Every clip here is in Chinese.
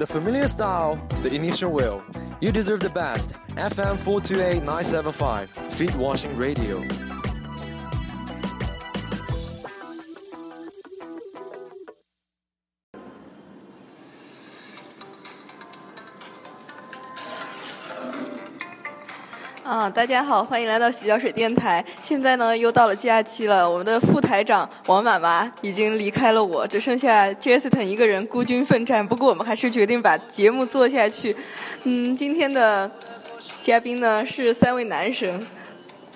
The familiar style, the initial will. You deserve the best. FM 428975, Feet Washing Radio. 大家好，欢迎来到洗脚水电台。现在呢，又到了假期了，我们的副台长王妈妈已经离开了我，只剩下 Jessica 一个人孤军奋战。不过我们还是决定把节目做下去。嗯，今天的嘉宾呢是三位男神。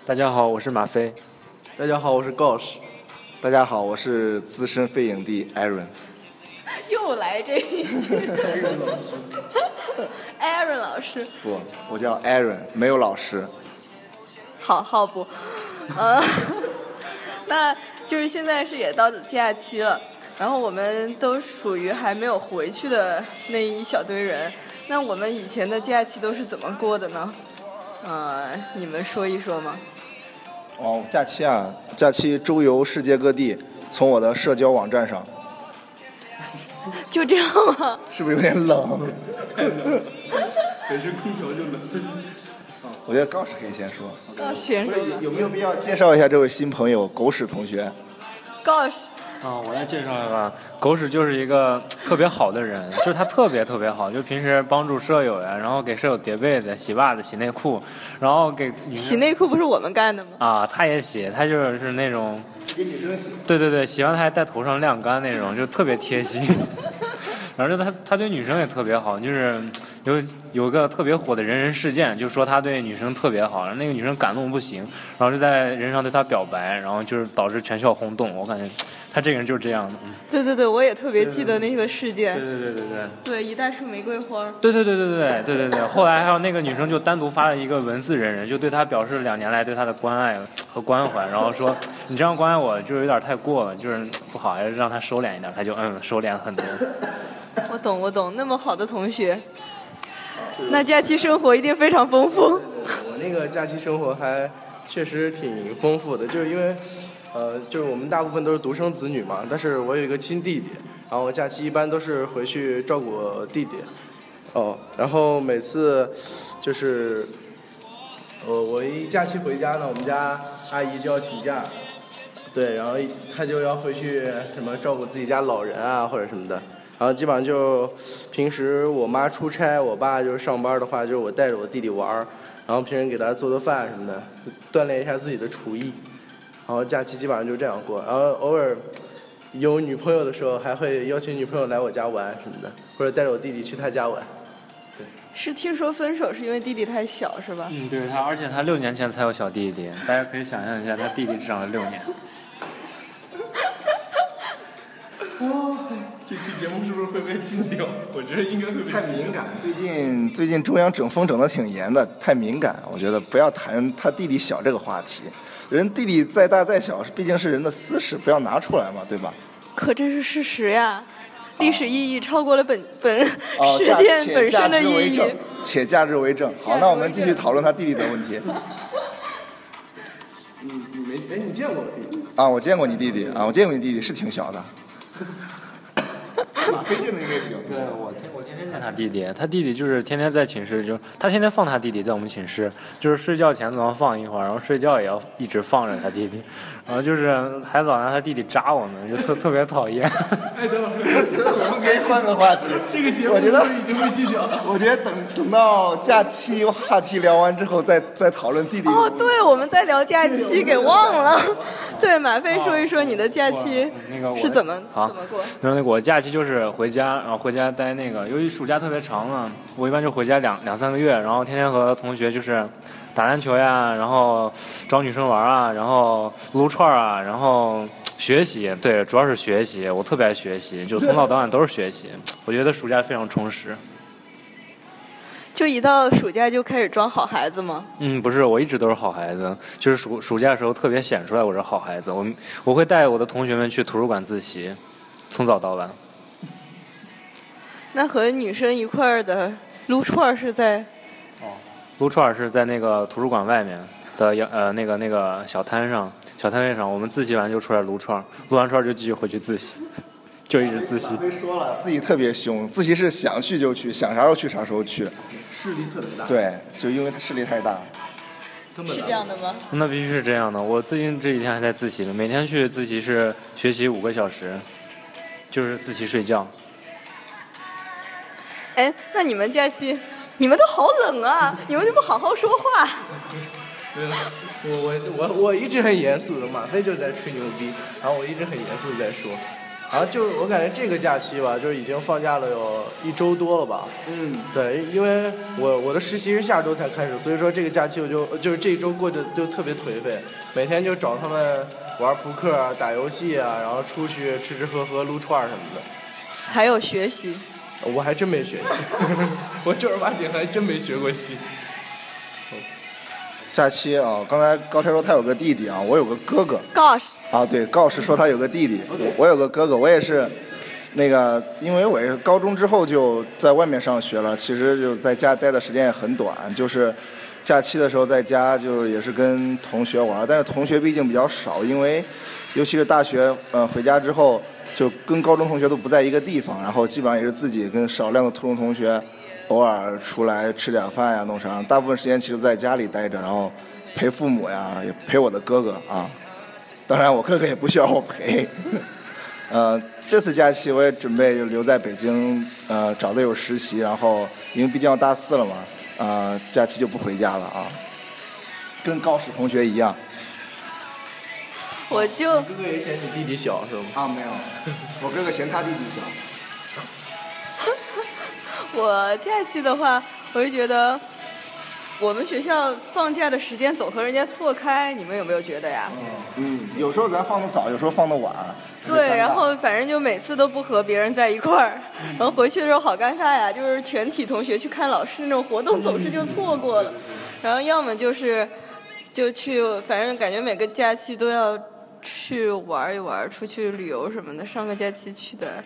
大家好，我是马飞。大家好，我是 Gosh。大家好，我是资深飞影帝 Aaron。又来这一句。Aaron 老师。不，我叫 Aaron，没有老师。好好不，呃，那就是现在是也到假期了，然后我们都属于还没有回去的那一小堆人。那我们以前的假期都是怎么过的呢？呃，你们说一说吗？哦，假期啊，假期周游世界各地，从我的社交网站上。就这样吗？是不是有点冷？太冷，本身空调就冷。我觉得高师可以先说。高师先说。有没有必要介绍一下这位新朋友狗屎同学？高师。啊，我来介绍一下。狗屎就是一个特别好的人，就是他特别特别好，就平时帮助舍友呀，然后给舍友叠被子、洗袜子、洗内裤，然后给洗内裤不是我们干的吗？啊，他也洗，他就是那种。给女生洗。对对对，洗完他还在头上晾干那种，就特别贴心。然后就他他对女生也特别好，就是有有个特别火的人人事件，就说他对女生特别好，然后那个女生感动不行，然后就在人上对他表白，然后就是导致全校轰动。我感觉 他这个人就是这样的。对对对，我也特别记得那个事件。对对对对对。对，一袋束玫瑰花。对对对对对对对对对。后来还有那个女生就单独发了一个文字人人，就对他表示两年来对他的关爱 和关怀，然后说你这样关爱我就是有点太过了，就是 不好，还是让他收敛一点。他就嗯收敛很多。我懂，我懂，那么好的同学，那假期生活一定非常丰富。我那个假期生活还确实挺丰富的，就是因为，呃，就是我们大部分都是独生子女嘛，但是我有一个亲弟弟，然后我假期一般都是回去照顾弟弟。哦，然后每次就是，呃，我一假期回家呢，我们家阿姨就要请假，对，然后她就要回去什么照顾自己家老人啊或者什么的。然后基本上就平时我妈出差，我爸就是上班的话，就是我带着我弟弟玩儿，然后平时给他做做饭什么的，锻炼一下自己的厨艺。然后假期基本上就这样过，然后偶尔有女朋友的时候，还会邀请女朋友来我家玩什么的，或者带着我弟弟去他家玩。对。是听说分手是因为弟弟太小是吧？嗯，对他，而且他六年前才有小弟弟，大家可以想象一下，他弟弟长了六年。期节目是不是会被禁掉？我觉得应该会被。太敏感，最近最近中央整风整的挺严的，太敏感，我觉得不要谈他弟弟小这个话题。人弟弟再大再小，毕竟是人的私事，不要拿出来嘛，对吧？可这是事实呀，历史意义超过了本本 事件本身的意义。且价值为证。好，那我们继续讨论他弟弟的问题。你你没哎，你见过我弟弟？啊，我见过你弟弟啊，我见过你弟弟，是挺小的。马飞见的应该比较多。对我天，我天他弟弟，他弟弟就是天天在寝室，就他天天放他弟弟在我们寝室，就是睡觉前总要放一会儿，然后睡觉也要一直放着他弟弟，然后就是还老拿他弟弟扎我们，就特特别讨厌。哎，等会儿，我们可以换个话题。这个节目我觉得已经被禁掉了。我觉得等等到假期话题聊完之后，再再讨论弟弟。哦，对，我们在聊假期，给忘了。对，马飞说一说你的假期是怎么怎么过？然后那我假期就是回家，然后回家待那个，由于暑假特别长嘛，我一般就回家两两三个月，然后天天和同学就是打篮球呀，然后找女生玩啊，然后撸串啊，然后学习，对，主要是学习，我特别爱学习，就从早到晚都是学习，我觉得暑假非常充实。就一到暑假就开始装好孩子吗？嗯，不是，我一直都是好孩子，就是暑暑假的时候特别显出来我是好孩子。我我会带我的同学们去图书馆自习，从早到晚。那和女生一块儿的撸串是在？哦，撸串是在那个图书馆外面的呃那个那个小摊上小摊位上，我们自习完就出来撸串，撸完串就继续回去自习。就一直自习。非说了自己特别凶，自习室想去就去，想啥时候去啥时候去。势力特别大。对，就因为他势力太大。是这样的吗？那必须是这样的。我最近这几天还在自习呢，每天去自习室学习五个小时，就是自习睡觉。哎，那你们假期，你们都好冷啊！你们就不好好说话？对了，我我我我一直很严肃的，马飞就在吹牛逼，然后我一直很严肃的在说，然后就我感觉这个假期吧，就是已经放假了有一周多了吧。嗯，对，因为我我的实习是下周才开始，所以说这个假期我就就是这一周过得就特别颓废，每天就找他们玩扑克啊、打游戏啊，然后出去吃吃喝喝、撸串儿什么的。还有学习。我还真没学习，我正儿八经还真没学过戏。假期啊，刚才高天说他有个弟弟啊，我有个哥哥。Gosh，啊，对，告示说他有个弟弟，我有个哥哥，我也是，那个，因为我也是高中之后就在外面上学了，其实就在家待的时间也很短，就是假期的时候在家就是也是跟同学玩，但是同学毕竟比较少，因为尤其是大学，呃，回家之后就跟高中同学都不在一个地方，然后基本上也是自己跟少量的初中同学偶尔出来吃点饭呀，弄啥，大部分时间其实在家里待着，然后陪父母呀，也陪我的哥哥啊。当然，我哥哥也不需要我陪。呃，这次假期我也准备留在北京，呃，找队友实习，然后因为毕竟要大四了嘛，呃，假期就不回家了啊，跟高史同学一样。我就哥哥也嫌你弟弟小是吗？啊，没有，我哥哥嫌他弟弟小。我假期的话，我就觉得我们学校放假的时间总和人家错开，你们有没有觉得呀？嗯，有时候咱放的早，有时候放的晚。对，然后反正就每次都不和别人在一块儿，然后回去的时候好尴尬呀，就是全体同学去看老师那种活动总是就错过了，然后要么就是就去，反正感觉每个假期都要去玩一玩，出去旅游什么的。上个假期去的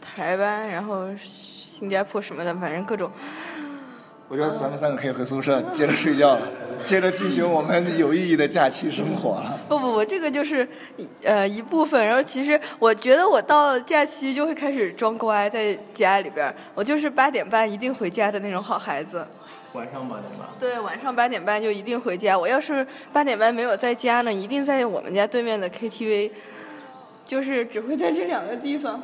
台湾，然后新加坡什么的，反正各种。我觉得咱们三个可以回宿舍接着睡觉了，接着进行我们有意义的假期生活了。不不不，这个就是呃一部分。然后其实我觉得我到假期就会开始装乖，在家里边，我就是八点半一定回家的那种好孩子。晚上八点半。对，晚上八点半就一定回家。我要是八点半没有在家呢，一定在我们家对面的 KTV，就是只会在这两个地方，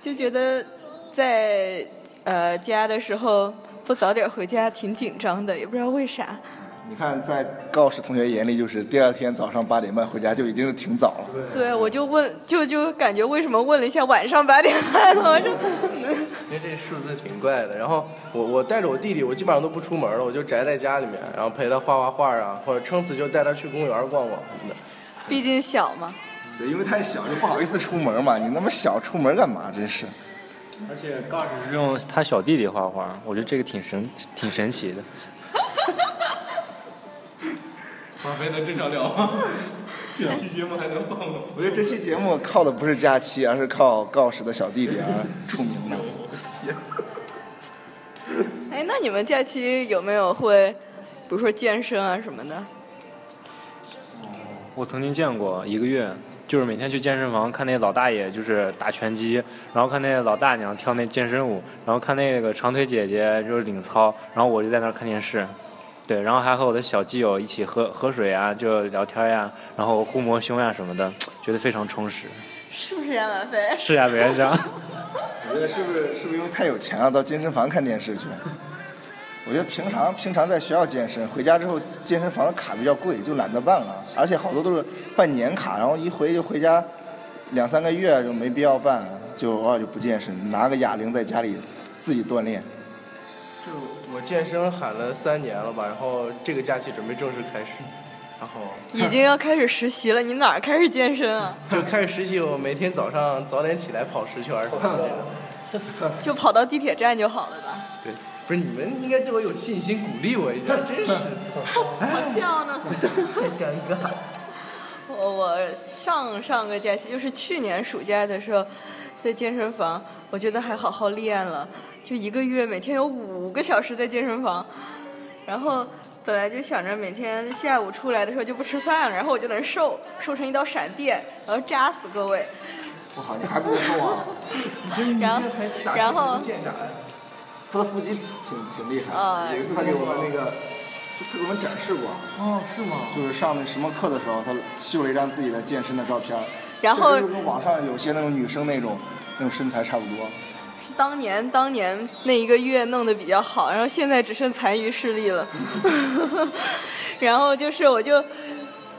就觉得在呃家的时候不早点回家挺紧张的，也不知道为啥。你看，在告示同学眼里，就是第二天早上八点半回家就已经是挺早了。对，我就问，就就感觉为什么问了一下晚上八点半呢？我就因为这数字挺怪的。然后我我带着我弟弟，我基本上都不出门了，我就宅在家里面，然后陪他画画画啊，或者撑死就带他去公园逛逛什么的。毕竟小嘛。对，因为太小就不好意思出门嘛。你那么小出门干嘛？真是。而且告示是用他小弟弟画画，我觉得这个挺神挺神奇的。马飞能正常聊吗？这期节目还能放吗？我觉得这期节目靠的不是假期，而是靠告示的小弟弟而出名的。哎，那你们假期有没有会，比如说健身啊什么的？我曾经见过一个月，就是每天去健身房看那老大爷就是打拳击，然后看那老大娘跳那健身舞，然后看那个长腿姐姐就是领操，然后我就在那儿看电视，对，然后还和我的小基友一起喝喝水啊，就聊天呀，然后互摸胸呀什么的，觉得非常充实。是不是呀，马飞？是呀，别这样。我觉得是不是是不是因为太有钱了，到健身房看电视去？我觉得平常平常在学校健身，回家之后健身房的卡比较贵，就懒得办了，而且好多都是办年卡，然后一回就回家两三个月就没必要办，就偶尔就不健身，拿个哑铃在家里自己锻炼。就我健身喊了三年了吧，然后这个假期准备正式开始，然后已经要开始实习了，你哪儿开始健身啊？就开始实习，我每天早上早点起来跑十圈。就跑到地铁站就好了吧？对，不是你们应该对我有信心，鼓励我一下，真是。好笑呢。太尴尬。我我上上个假期就是去年暑假的时候，在健身房，我觉得还好好练了，就一个月每天有五个小时在健身房，然后本来就想着每天下午出来的时候就不吃饭了，然后我就能瘦，瘦成一道闪电，然后扎死各位。不好，你还不够啊！然后然后他的腹肌挺挺厉害啊有一次他给我们那个，就他给我们展示过，哦，是吗？就是上那什么课的时候，他秀了一张自己的健身的照片，然后就跟网上有些那种女生那种那种身材差不多。是当年当年那一个月弄得比较好，然后现在只剩残余势力了。然后就是我就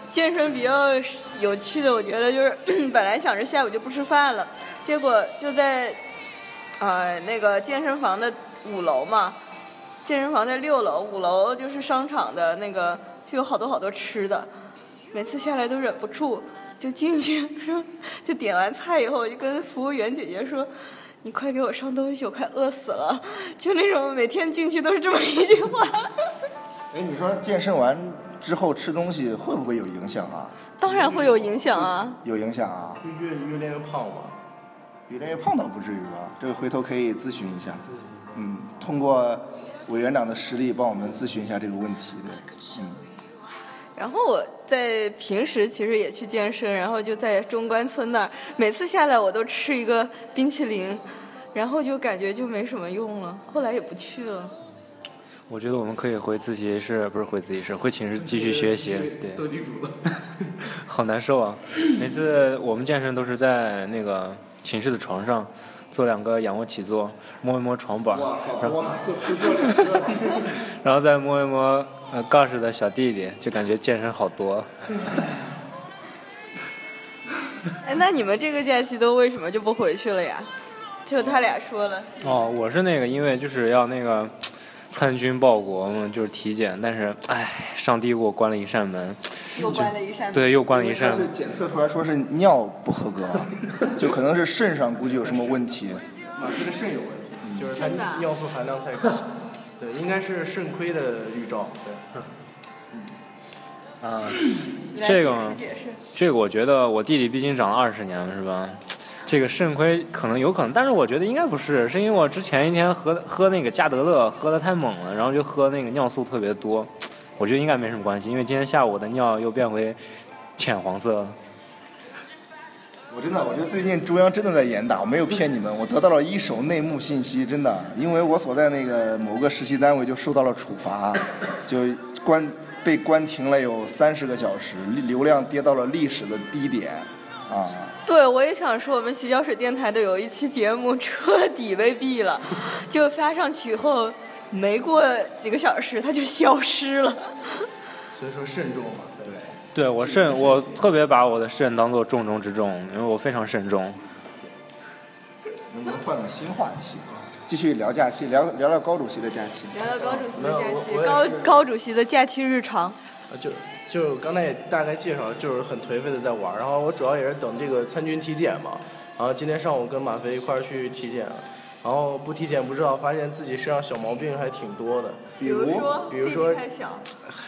健身比较有趣的，我觉得就是 本来想着下午就不吃饭了，结果就在呃那个健身房的五楼嘛，健身房在六楼，五楼就是商场的那个，就有好多好多吃的，每次下来都忍不住就进去 说，就点完菜以后，我就跟服务员姐姐说。你快给我上东西，我快饿死了！就那种每天进去都是这么一句话。哎，你说健身完之后吃东西会不会有影响啊？当然会有影响啊！有影响啊？会越越练越胖嘛。越练越胖倒不至于吧？这个回头可以咨询一下。嗯，通过委员长的实力帮我们咨询一下这个问题对。嗯。然后我在平时其实也去健身，然后就在中关村那儿，每次下来我都吃一个冰淇淋，然后就感觉就没什么用了，后来也不去了。我觉得我们可以回自习室，不是回自习室，回寝室继续学习。对，斗地主了。好难受啊！每次我们健身都是在那个寝室的床上，做两个仰卧起坐，摸一摸床板，然后 然后再摸一摸呃杠式的小弟弟，就感觉健身好多。哎，那你们这个假期都为什么就不回去了呀？就他俩说了。哦，我是那个，因为就是要那个参军报国嘛，就是体检，但是哎，上帝给我关了一扇门。又关了一扇门。对，又关了一扇门。是检测出来说是尿不合格，就可能是肾上估计有什么问题。马飞的肾有问题，就是他尿素含量太高。对，应该是肾亏的预兆。对。啊，这个这个我觉得我弟弟毕竟长了二十年了，是吧？这个肾亏可能有可能，但是我觉得应该不是，是因为我之前一天喝喝那个加德乐喝的太猛了，然后就喝那个尿素特别多，我觉得应该没什么关系，因为今天下午我的尿又变回浅黄色了。我真的，我觉得最近中央真的在严打，我没有骗你们，我得到了一手内幕信息，真的，因为我所在那个某个实习单位就受到了处罚，就关被关停了有三十个小时，流量跌到了历史的低点，啊。对，我也想说，我们洗脚水电台的有一期节目彻底被毙了，就发上去以后，没过几个小时它就消失了。所以说慎重嘛，对。对我慎，我特别把我的慎当做重中之重，因为我非常慎重。能不能换个新话题？继续聊假期，聊聊聊高主席的假期。聊聊高主席的假期，高高主席的假期日常。啊，就就刚才也大概介绍，就是很颓废的在玩，然后我主要也是等这个参军体检嘛，然后今天上午跟马飞一块儿去体检，然后不体检不知道，发现自己身上小毛病还挺多的，比如说，比如说太小，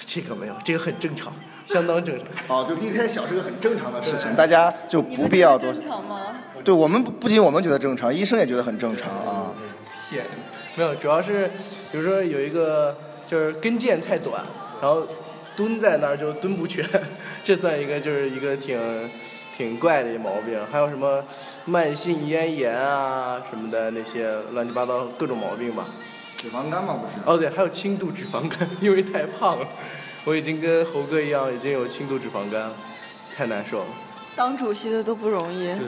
这个没有，这个很正常，相当正常。哦，就地太小是个很正常的事情，大家就不必要多。正常吗？对我们不不仅我们觉得正常，医生也觉得很正常啊。天，没有，主要是比如说有一个就是跟腱太短，然后。蹲在那儿就蹲不全，这算一个就是一个挺挺怪的毛病。还有什么慢性咽炎啊什么的那些乱七八糟各种毛病吧。脂肪肝吗？不是。哦对，还有轻度脂肪肝，因为太胖了。我已经跟猴哥一样，已经有轻度脂肪肝，太难受了。当主席的都不容易。对。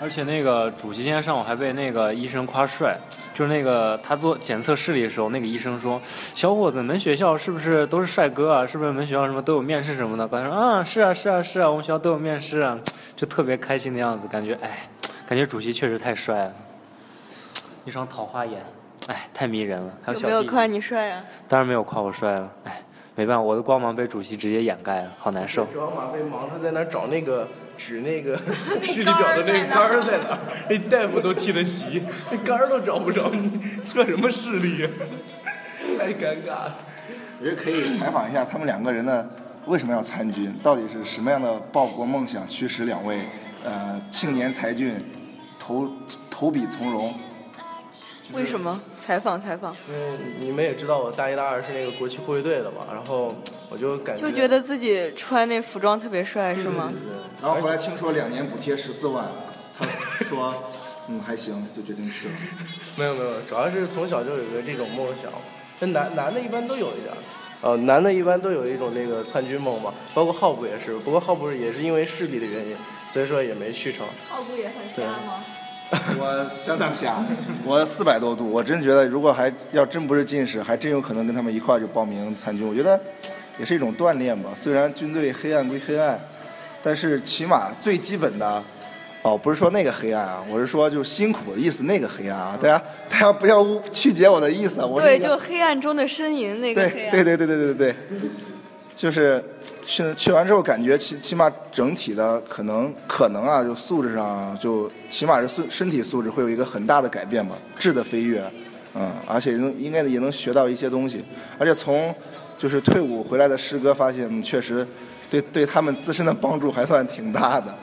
而且那个主席今天上午还被那个医生夸帅，就是那个他做检测视力的时候，那个医生说：“小伙子，你们学校是不是都是帅哥啊？是不是你们学校什么都有面试什么的？”他说：“啊，是啊，是啊，是啊，我们学校都有面试啊。”就特别开心的样子，感觉哎，感觉主席确实太帅了，一双桃花眼，哎，太迷人了。还有没有夸你帅啊？当然没有夸我帅了，哎，没办法，我的光芒被主席直接掩盖了，好难受。主要马飞忙着在那找那个。指那个 视力表的那个杆儿在哪儿？那大夫都替他急，那杆儿都找不着，你测什么视力呀？太尴尬了。我觉得可以采访一下他们两个人的为什么要参军，到底是什么样的报国梦想驱使两位呃青年才俊投投笔从戎？为什么？采访采访。因为你们也知道，我大一、大二是那个国旗护卫队的嘛，然后我就感觉就觉得自己穿那服装特别帅，是吗？然后后来听说两年补贴十四万，他说 嗯还行，就决定去了。没有没有，主要是从小就有一个这种梦想。那男男的一般都有一点儿，呃，男的一般都有一种那个参军梦嘛，包括浩博也是。不过浩博也是因为视力的原因，所以说也没去成。浩布也很瞎吗？我相当瞎，我四百多度，我真觉得如果还要真不是近视，还真有可能跟他们一块儿就报名参军。我觉得也是一种锻炼吧。虽然军队黑暗归黑暗，但是起码最基本的，哦，不是说那个黑暗啊，我是说就辛苦的意思，那个黑暗啊，大家大家不要曲解我的意思。我对，就黑暗中的呻吟那个黑暗。对对对对对对对，就是去去完之后，感觉起起码整体的可能可能啊，就素质上就起码是身身体素质会有一个很大的改变吧，质的飞跃，嗯，而且能应该也能学到一些东西，而且从。就是退伍回来的师哥发现，嗯确实对对他们自身的帮助还算挺大的。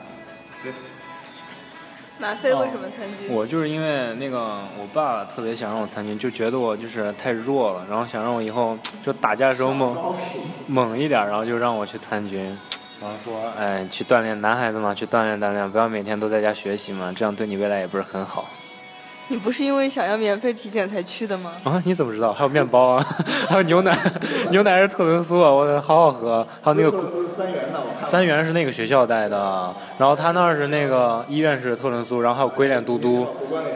马飞为什么参军？我就是因为那个我爸特别想让我参军，就觉得我就是太弱了，然后想让我以后就打架的时候猛猛一点，然后就让我去参军，然后说，哎，去锻炼，男孩子嘛，去锻炼锻炼，不要每天都在家学习嘛，这样对你未来也不是很好。你不是因为想要免费体检才去的吗？啊，你怎么知道？还有面包啊，还有牛奶，牛奶是特仑苏啊，我好好喝。还有那个三元的，我看。三元是那个学校带的，然后他那儿是那个医院是特仑苏，然后还有鬼脸嘟嘟，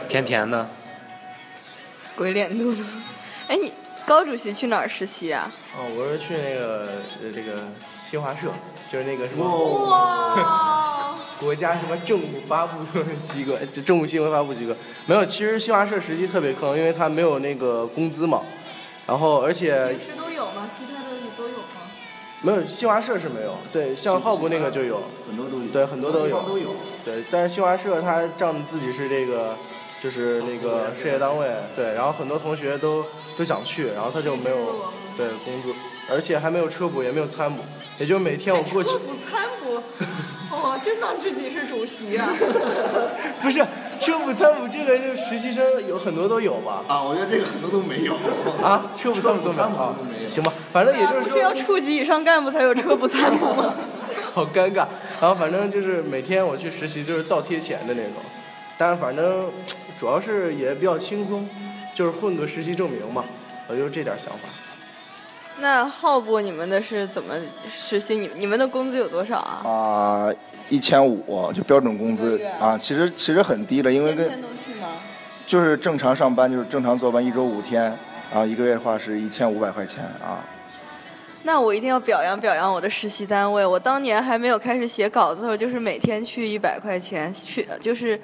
甜甜的。鬼脸嘟嘟。哎，你高主席去哪儿实习啊？哦，我是去那个呃这个新华社，就是那个什么哇！国家什么政务发布机构，就政务新闻发布机构。没有，其实新华社实际特别坑，因为他没有那个工资嘛。然后而且平时都有吗？其他的你都有吗？没有新华社是没有，对，像浩博那个就有，很多都有，对，很多都有，都有。对，但是新华社他仗自己是这个，就是那个事业单位，对，然后很多同学都都想去，然后他就没有对工资，而且还没有车补，也没有餐补，也就每天我过去车，补餐补，哦，真当自己是主席啊！不是车补餐补这个就实习生有很多都有吧？啊，我觉得这个很多都没有。啊，车补餐补都没有行吧，反正也就是不是要处级以上干部才有车补餐补吗？好尴尬，然后反正就是每天我去实习就是倒贴钱的那种，但是反正主要是也比较轻松，就是混个实习证明嘛，我就这点想法。那浩博你们的是怎么实习？你你们的工资有多少啊？啊，一千五就标准工资啊，其实其实很低了，因为跟？就是正常上班就是正常坐班，一周五天，啊，一个月的话是一千五百块钱啊。那我一定要表扬表扬我的实习单位。我当年还没有开始写稿子的时候，就是每天去一百块钱，去就是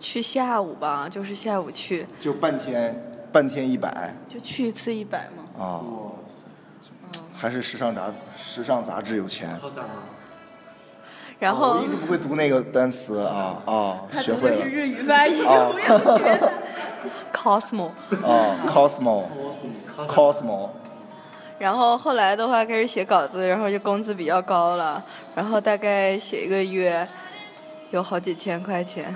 去下午吧，就是下午去，就半天，半天一百就去一次一百嘛。啊，还是时尚杂时尚杂志有钱。然后、我一直不会读那个单词啊啊，他学会了读的是日语发音，哦不要学他。Cosmo。啊，Cosmo Cosmo 然后后来的话开始写稿子，然后就工资比较高了，然后大概写一个月有好几千块钱。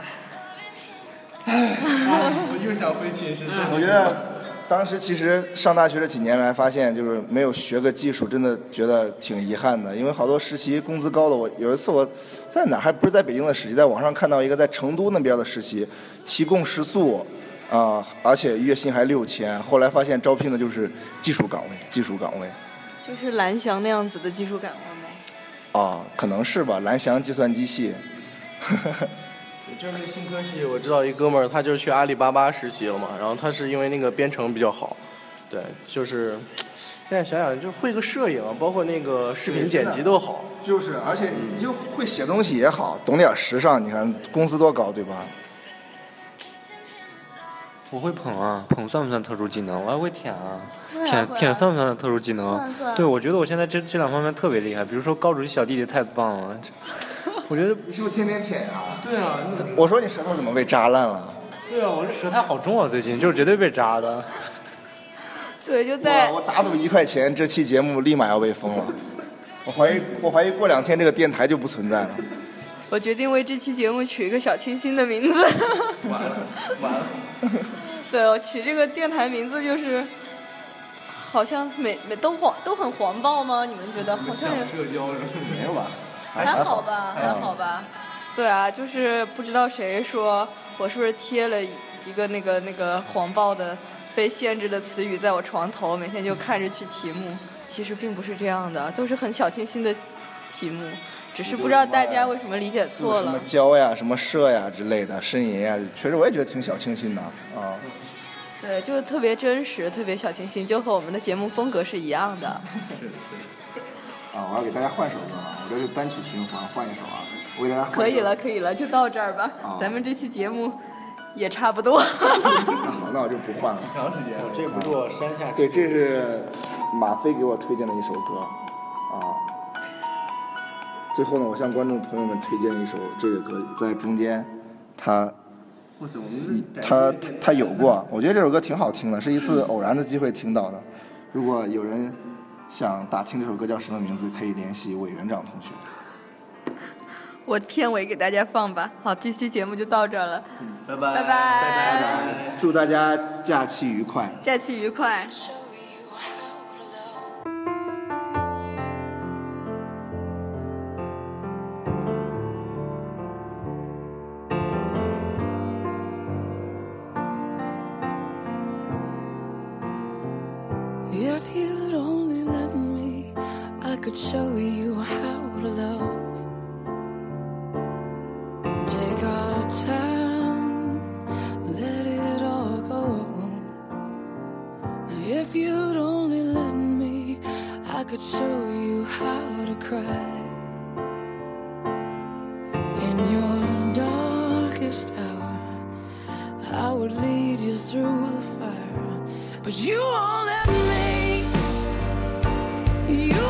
我又想回寝室。我觉得当时其实上大学这几年来，发现就是没有学个技术，真的觉得挺遗憾的。因为好多实习工资高的，我有一次我在哪还不是在北京的实习，在网上看到一个在成都那边的实习，提供食宿，啊、而且月薪还六千。后来发现招聘的就是技术岗位，技术岗位。就是蓝翔那样子的技术岗位吗？啊，可能是吧，蓝翔计算机系。就是那个新科系，我知道一哥们儿，他就是去阿里巴巴实习了嘛，然后他是因为那个编程比较好，对，就是现在想想就会个摄影，包括那个视频剪辑都好。就是，而且你就会写东西也好，懂点时尚，你看工资多高，对吧？我会捧啊，捧算不算特殊技能？我还会舔啊，舔舔算不算特殊技能？算算对，我觉得我现在这这两方面特别厉害。比如说高主席小弟弟太棒了，这我觉得你是不是天天舔呀、对啊，我说你舌头怎么被扎烂了？对啊，我这舌苔好重啊，最近就是绝对被扎的。对，就在我我打赌一块钱，这期节目立马要被封了。我怀疑，我怀疑过两天这个电台就不存在了。我决定为这期节目取一个小清新的名字。完了，完了。对，我取这个电台名字就是，好像每每都黄都很黄暴吗？你们觉得好像也社交是？没有吧？还好吧，还好吧。对啊，就是不知道谁说我是不是贴了一个那个那个黄暴的被限制的词语在我床头，每天就看着去题目。其实并不是这样的，都是很小清新的题目，只是不知道大家为什么理解错了。什么交呀，什么社呀之类的，呻吟呀，确实我也觉得挺小清新的啊。对，就特别真实，特别小清新，就和我们的节目风格是一样的。是是。啊，我要给大家换首歌了，我这是单曲循环，换一首啊，我给大家。可以了，可以了，就到这儿吧。咱们这期节目也差不多。那好，那我就不换了。长时间，这不是我山下。对，这是。马飞给我推荐的一首歌，啊，最后呢，我向观众朋友们推荐一首这个歌，在中间，他，他他有过，我觉得这首歌挺好听的，是一次偶然的机会听到的。如果有人想打听这首歌叫什么名字，可以联系委员长同学。我片尾给大家放吧。好，这期节目就到这儿了，拜拜拜拜拜拜，祝大家假期愉快，假期愉快。you'd only let me, I could show you how to cry. In your darkest hour, I would lead you through the fire, but you won't let me. You